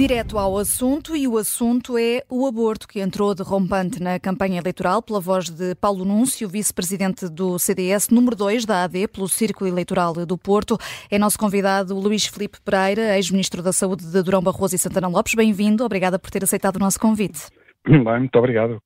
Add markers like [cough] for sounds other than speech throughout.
Direto ao assunto, e o assunto é o aborto, que entrou derrompante na campanha eleitoral pela voz de Paulo Núncio, vice-presidente do CDS, número 2 da AD, pelo Círculo Eleitoral do Porto. É nosso convidado Luís Filipe Pereira, ex-ministro da Saúde de Durão Barroso e Santana Lopes. Bem-vindo, obrigada por ter aceitado o nosso convite. [coughs] Bem, muito obrigado.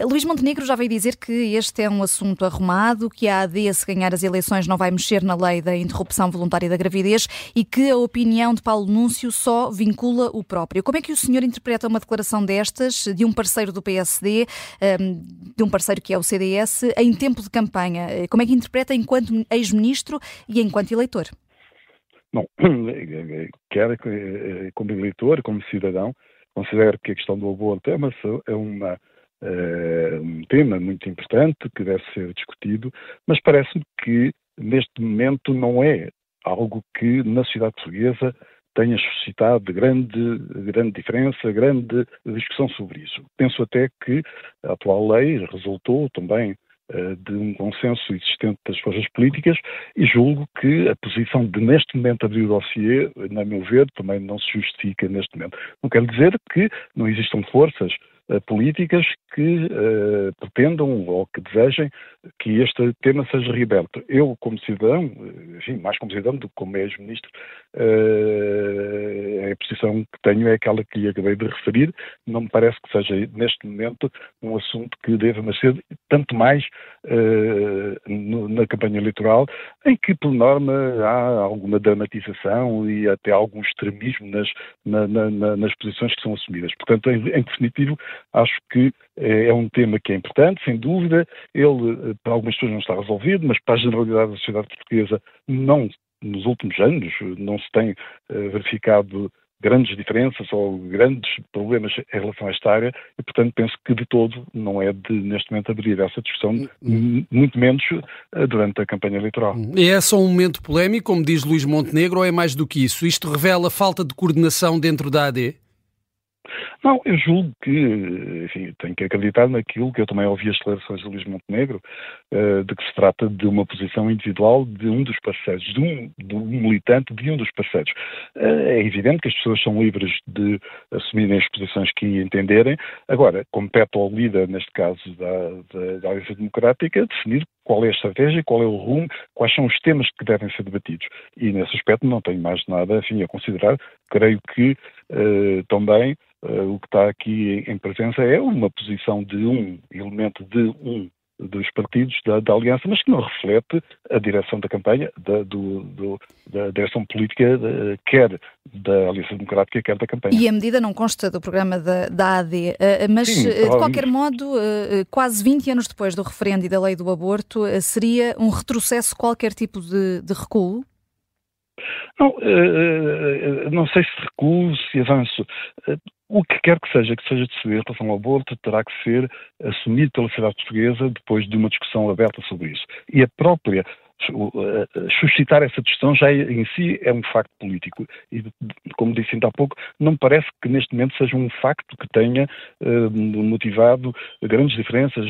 Luís Montenegro já veio dizer que este é um assunto arrumado, que a AD, se ganhar as eleições, não vai mexer na lei da interrupção voluntária da gravidez e que a opinião de Paulo Núncio só vincula o próprio. Como é que o senhor interpreta uma declaração destas de um parceiro do PSD, hum, de um parceiro que é o CDS, em tempo de campanha? Como é que interpreta enquanto ex-ministro e enquanto eleitor? Bom, [coughs] quer como eleitor, como cidadão, Considero que a questão do aborto é, uma, é uma, uh, um tema muito importante que deve ser discutido, mas parece-me que neste momento não é algo que na sociedade portuguesa tenha suscitado grande, grande diferença, grande discussão sobre isso. Penso até que a atual lei resultou também de um consenso existente das forças políticas e julgo que a posição de neste momento abrir o dossiê, na meu ver, também não se justifica neste momento. Não quer dizer que não existam forças uh, políticas que uh, pretendam ou que desejem que este tema seja reaberto. Eu, como cidadão, enfim, mais como cidadão do que como ex-ministro, uh, posição que tenho é aquela que lhe acabei de referir. Não me parece que seja, neste momento, um assunto que deva nascer tanto mais uh, no, na campanha eleitoral, em que, por norma, há alguma dramatização e até algum extremismo nas, na, na, nas posições que são assumidas. Portanto, em, em definitivo, acho que é, é um tema que é importante, sem dúvida. Ele, eh, para algumas pessoas, não está resolvido, mas para a generalidade da sociedade portuguesa, não, nos últimos anos, não se tem uh, verificado grandes diferenças ou grandes problemas em relação a esta área e, portanto, penso que de todo não é de, neste momento, abrir essa discussão, hum. muito menos uh, durante a campanha eleitoral. É só um momento polémico, como diz Luís Montenegro, ou é mais do que isso? Isto revela falta de coordenação dentro da AD? Não, eu julgo que, enfim, tenho que acreditar naquilo que eu também ouvi as declarações de Luís Montenegro, uh, de que se trata de uma posição individual de um dos parceiros, de um, de um militante de um dos parceiros. Uh, é evidente que as pessoas são livres de assumirem as posições que entenderem. Agora, compete ao líder, neste caso da, da, da Aliança Democrática, definir qual é a estratégia, qual é o rumo, quais são os temas que devem ser debatidos. E nesse aspecto não tenho mais nada enfim, a considerar. Creio que uh, também Uh, o que está aqui em presença é uma posição de um elemento de um dos partidos da, da, Aliança, mas que não reflete a direção da campanha, da, do, do, da direção política, de, quer da Aliança Democrática, quer da campanha. E a medida não consta do programa da, da AD, uh, mas Sim, de qualquer modo, quase 20 anos depois do referendo e da lei do aborto, seria um retrocesso qualquer tipo de, de recuo? Não, não sei se recuo, se avanço. O que quer que seja que seja decidido em relação ao aborto terá que ser assumido pela sociedade portuguesa depois de uma discussão aberta sobre isso. E a própria suscitar essa discussão já em si é um facto político. E, como disse ainda há pouco, não me parece que neste momento seja um facto que tenha uh, motivado grandes diferenças,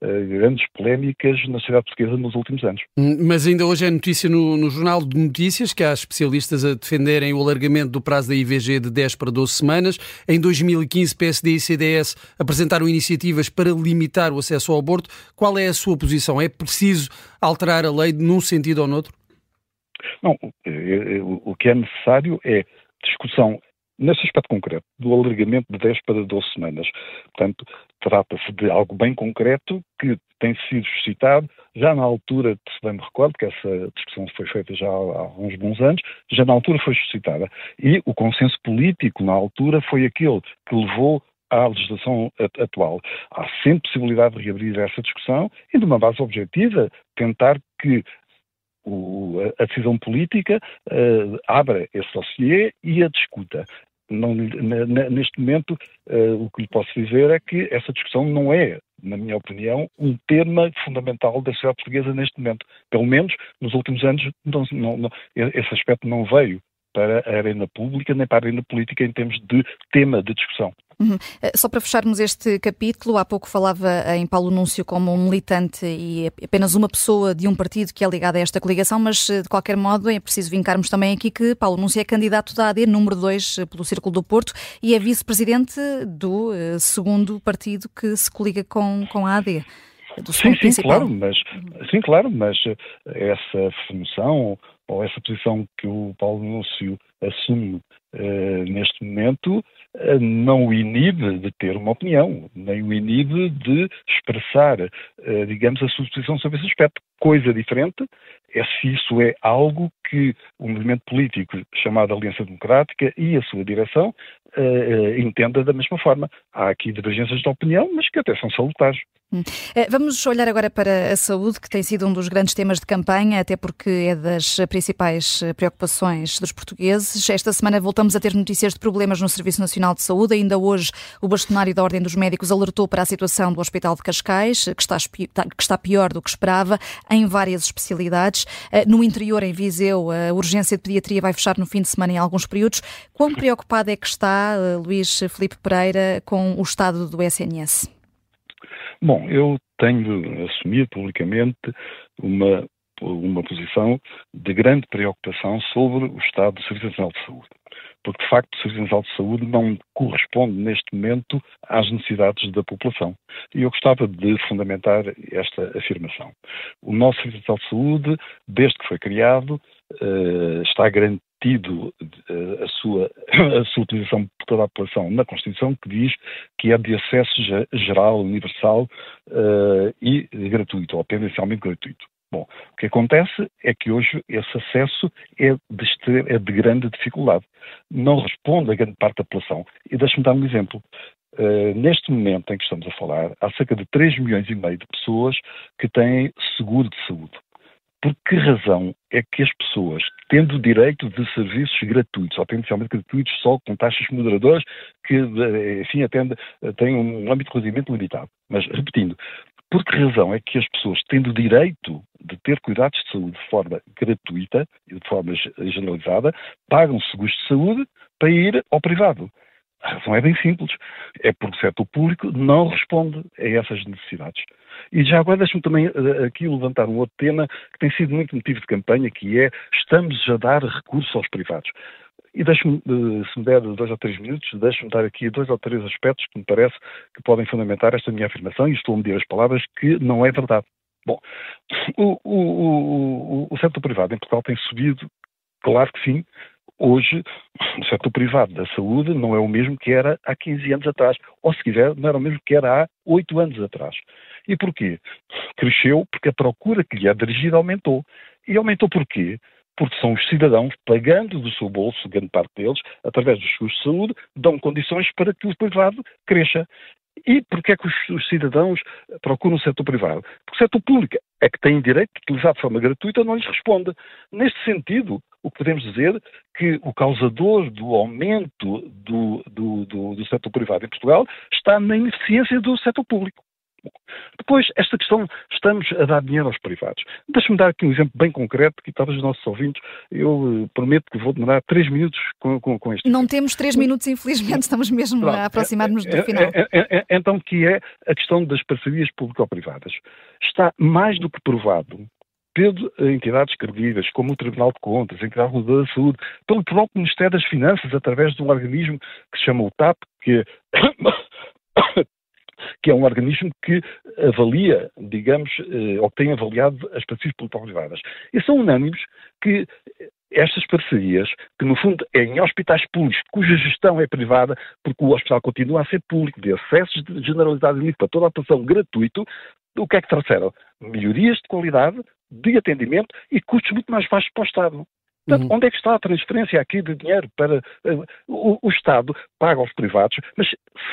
grandes polémicas na sociedade portuguesa nos últimos anos. Hum, mas ainda hoje é notícia no, no, Jornal de Notícias que há especialistas a defenderem o alargamento do prazo da IVG de 10 para 12 semanas. Em 2015, PSD e CDS apresentaram iniciativas para limitar o acesso ao aborto. Qual é a sua posição? É preciso alterar a lei num sentido ou noutro? Não, o que é necessário é discussão nesse aspecto concreto, do alargamento de 10 para 12 semanas. Portanto, trata-se de algo bem concreto que tem sido suscitado já na altura, se bem me recordo, que essa discussão foi feita já há uns bons anos, já na altura foi suscitada. E o consenso político na altura foi aquele que levou à legislação atual. Há sempre possibilidade de reabrir essa discussão e, de uma base objetiva, tentar que o, a decisão política uh, abra esse dossiê e a discuta. Não, neste momento, uh, o que lhe posso dizer é que essa discussão não é, na minha opinião, um tema fundamental da sociedade portuguesa neste momento. Pelo menos nos últimos anos, não, não, esse aspecto não veio para a arena pública nem para a arena política em termos de tema de discussão. Uhum. Eh, só para fecharmos este capítulo, há pouco falava em Paulo Núncio como um militante e apenas uma pessoa de um partido que é ligada a esta coligação, mas eh, de qualquer modo é preciso vincarmos também aqui que Paulo Núncio é candidato da AD número 2 eh, pelo Círculo do Porto e é vice-presidente do segundo partido que se coliga com, com a AD. sim, sim, claro, mas, sim, claro, mas essa função ou essa posição que o Paulo Núncio assume uh, neste momento uh, não o inibe de ter uma opinião, nem o inibe de expressar, uh, digamos, a sua posição sobre esse aspecto. Coisa diferente é se isso é algo que o movimento político chamado Aliança Democrática e a sua direção entenda da mesma forma. Há aqui divergências de opinião, mas que até são salutares. Hum. Eh, vamos olhar agora para a saúde, que tem sido um dos grandes temas de campanha, até porque é das principais eh, preocupações dos portugueses. Esta semana voltamos a ter notícias de problemas no Serviço Nacional de Saúde. Ainda hoje, o bastonário da Ordem dos Médicos alertou para a situação do Hospital de Cascais, que está, tá, que está pior do que esperava, em várias especialidades. Eh, no interior, em Viseu, a urgência de pediatria vai fechar no fim de semana em alguns períodos. Quão preocupado é que está Luís Felipe Pereira com o estado do SNS? Bom, eu tenho assumido publicamente uma, uma posição de grande preocupação sobre o estado do Serviço Nacional de Saúde. Porque, de facto, o Serviço Nacional de Saúde não corresponde, neste momento, às necessidades da população. E eu gostava de fundamentar esta afirmação. O nosso Serviço Nacional de Saúde, desde que foi criado, uh, está tido uh, a, sua, [coughs] a sua utilização por toda a população na Constituição, que diz que é de acesso geral, universal uh, e gratuito, ou tendencialmente gratuito. Bom, o que acontece é que hoje esse acesso é de, é de grande dificuldade. Não responde a grande parte da população. E deixe-me dar um exemplo. Uh, neste momento em que estamos a falar, há cerca de 3 milhões e meio de pessoas que têm seguro de saúde. Por que razão é que as pessoas, tendo direito de serviços gratuitos, ou potencialmente gratuitos, só com taxas moderadoras, que, enfim, atende, têm um âmbito relativamente limitado. Mas, repetindo, por que razão é que as pessoas, tendo direito de ter cuidados de saúde de forma gratuita e de forma generalizada, pagam seguros de saúde para ir ao privado? A razão é bem simples. É porque o setor público não responde a essas necessidades. E já agora deixe-me também eh, aqui levantar um outro tema que tem sido muito motivo de campanha, que é estamos a dar recursos aos privados. E deixe-me, eh, se me der dois ou três minutos, deixe-me dar aqui dois ou três aspectos que me parece que podem fundamentar esta minha afirmação, e estou a medir as palavras, que não é verdade. Bom, o, o, o, o setor privado em Portugal tem subido, claro que sim, Hoje, o setor privado da saúde não é o mesmo que era há 15 anos atrás, ou se quiser, não era o mesmo que era há 8 anos atrás. E porquê? Cresceu porque a procura que lhe é dirigida aumentou. E aumentou porquê? Porque são os cidadãos, pagando do seu bolso, grande parte deles, através dos seguros de saúde, dão condições para que o privado cresça. E porquê é que os, os, cidadãos procuram o setor privado? Porque o setor público é que tem direito de utilizar de forma gratuita, não lhes responde. Neste sentido, o que podemos dizer que o causador do aumento do, do, do, do setor privado em Portugal está na ineficiência do setor público. Depois, esta questão, estamos a dar dinheiro aos privados. Deixa-me dar aqui um exemplo bem concreto, que talvez os nossos ouvintes, eu uh, prometo que vou demorar três minutos com, com, com este. Não temos três minutos, infelizmente, estamos mesmo Pronto, a aproximar-nos do é, final. É, é, então, que é a questão das parcerias público-privadas. Está mais do que provado pelo entidades credíveis, como o Tribunal de Contas, a Entidade Reguladora da Saúde, pelo próprio Ministério das Finanças, através de um organismo que se chama o TAP, que [coughs] que é um organismo que avalia, digamos, eh, ou tem avaliado as parcerias público-privadas. E são unânimes que estas parcerias, que no fundo é em hospitais públicos, cuja gestão é privada, porque o hospital continua a ser público, de acesso generalizado e livre para toda a população gratuito, o que é que trouxeram? Melhorias de qualidade, de atendimento e custos muito mais baixos para o Estado. Portanto, uhum. onde é que está a transferência aqui de dinheiro para. Uh, o, o, Estado paga aos privados, mas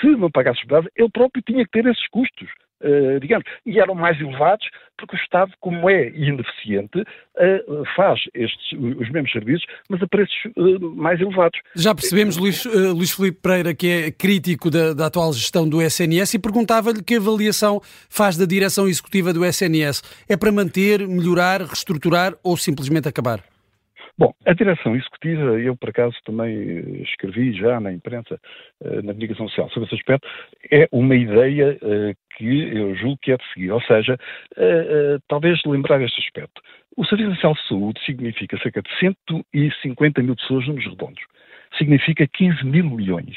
se não pagasse aos privados, ele próprio tinha que ter esses custos. Uh, digamos, e eram mais elevados porque o Estado, como é ineficiente, uh, faz estes, os mesmos serviços, mas a preços uh, mais elevados. Já percebemos, Luís, Luís Filipe Pereira, que é crítico da, da atual gestão do SNS e perguntava-lhe que avaliação faz da direção executiva do SNS. É para manter, melhorar, reestruturar ou simplesmente acabar? Bom, a direção executiva, eu por acaso também escrevi já na imprensa, na comunicação social sobre esse aspecto, é uma ideia que eu julgo que é de seguir. Ou seja, talvez lembrar este aspecto. O Serviço Nacional de Saúde significa cerca de 150 mil pessoas nos redondos significa 15 mil milhões,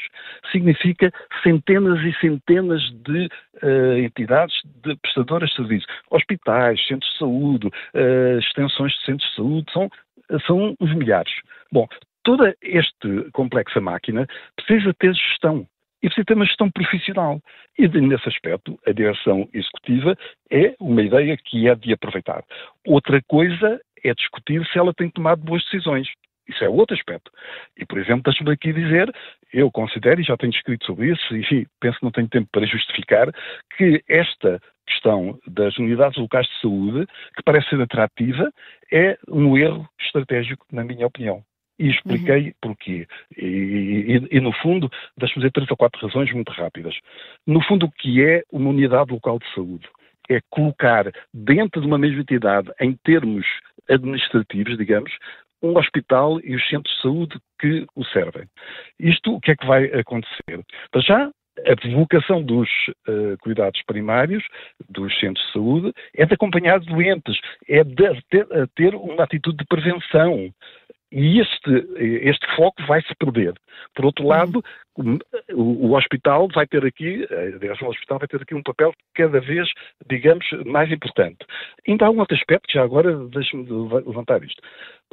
significa centenas e centenas de uh, entidades de prestadoras de serviços, hospitais, centros de saúde, uh, extensões de centros de saúde, são, são os milhares. Bom, toda esta complexa máquina precisa ter gestão e precisa ter uma gestão profissional. E nesse aspecto, a direção executiva é uma ideia que é de aproveitar. Outra coisa é discutir se ela tem tomado boas decisões. Isso é outro aspecto. E, por exemplo, deixe-me aqui dizer, eu considero, e já tenho escrito sobre isso, e penso que não tenho tempo para justificar, que esta questão das unidades locais de saúde, que parece ser atrativa, é um erro estratégico, na minha opinião. E expliquei uhum. porquê. E, e, e, no fundo, deixe-me dizer três ou quatro razões muito rápidas. No fundo, o que é uma unidade local de saúde? É colocar dentro de uma mesma entidade, em termos administrativos, digamos, um hospital e os centros de saúde que o servem. Isto, o que é que vai acontecer? Para já, a vocação dos uh, cuidados primários, dos centros de saúde, é de acompanhar doentes, é de ter, ter uma atitude de prevenção. E este, este foco vai se perder. Por outro uhum. lado, o, o, hospital vai ter aqui, a direção do hospital vai ter aqui um papel cada vez, digamos, mais importante. Ainda há um outro aspecto, já agora deixe-me levantar isto.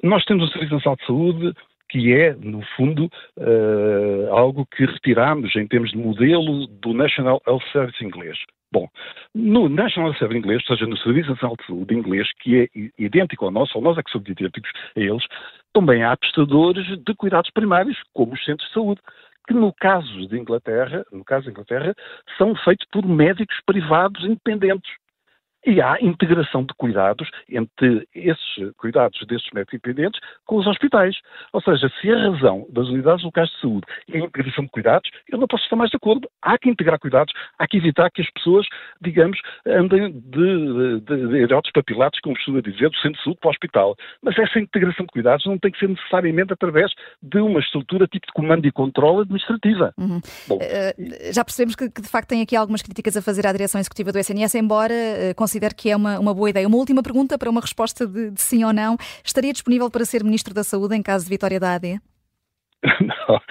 Nós temos o Serviço Nacional de Saúde que é, no fundo, uh, algo que retiramos em termos de modelo do National Health Service inglês. Bom, no National Service inglês, ou seja, no Serviço Nacional de Saúde inglês, que é idêntico ao nosso, ou nós é que somos idênticos a eles, também há prestadores de cuidados primários, como os centros de saúde, que no caso de Inglaterra, no caso da Inglaterra, são feitos por médicos privados independentes. E há integração de cuidados entre esses cuidados desses médicos independentes com os hospitais. Ou seja, se a razão das unidades locais de saúde é a integração de cuidados, eu não posso estar mais de acordo. Há que integrar cuidados, há que evitar que as pessoas, digamos, andem de, de, de, papilados, como costuma dizer, do centro de saúde para o hospital. Mas essa integração de cuidados não tem que ser necessariamente através de uma estrutura tipo de comando e controle administrativa. Uhum. Bom, uh, já percebemos que, que, de facto, tem aqui algumas críticas a fazer à direção executiva do SNS, embora uh, considero que é uma, uma boa ideia. Uma última pergunta para uma resposta de, de sim ou não. Estaria disponível para ser Ministro da Saúde em caso de vitória da AD? [laughs] Não,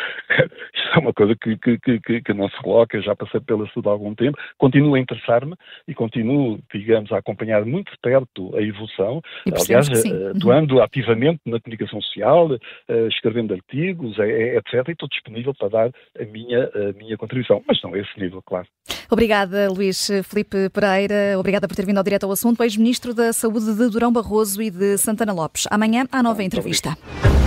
isto é uma coisa que, que, que, que, não se coloca, já passei pela saúde há algum tempo, continuo a interessar-me e continuo, digamos, a acompanhar muito de perto a evolução, aliás, uhum. atuando uhum. ativamente na comunicação social, eh, escrevendo artigos, eh, eh, etc, e estou disponível para dar a minha, a minha contribuição, mas não a esse nível, claro. Obrigada, Luís Felipe Pereira, obrigada por ter vindo ao direto ao assunto, ex-ministro da Saúde de Durão Barroso e de Santana Lopes. Amanhã, à nova entrevista. Obrigado.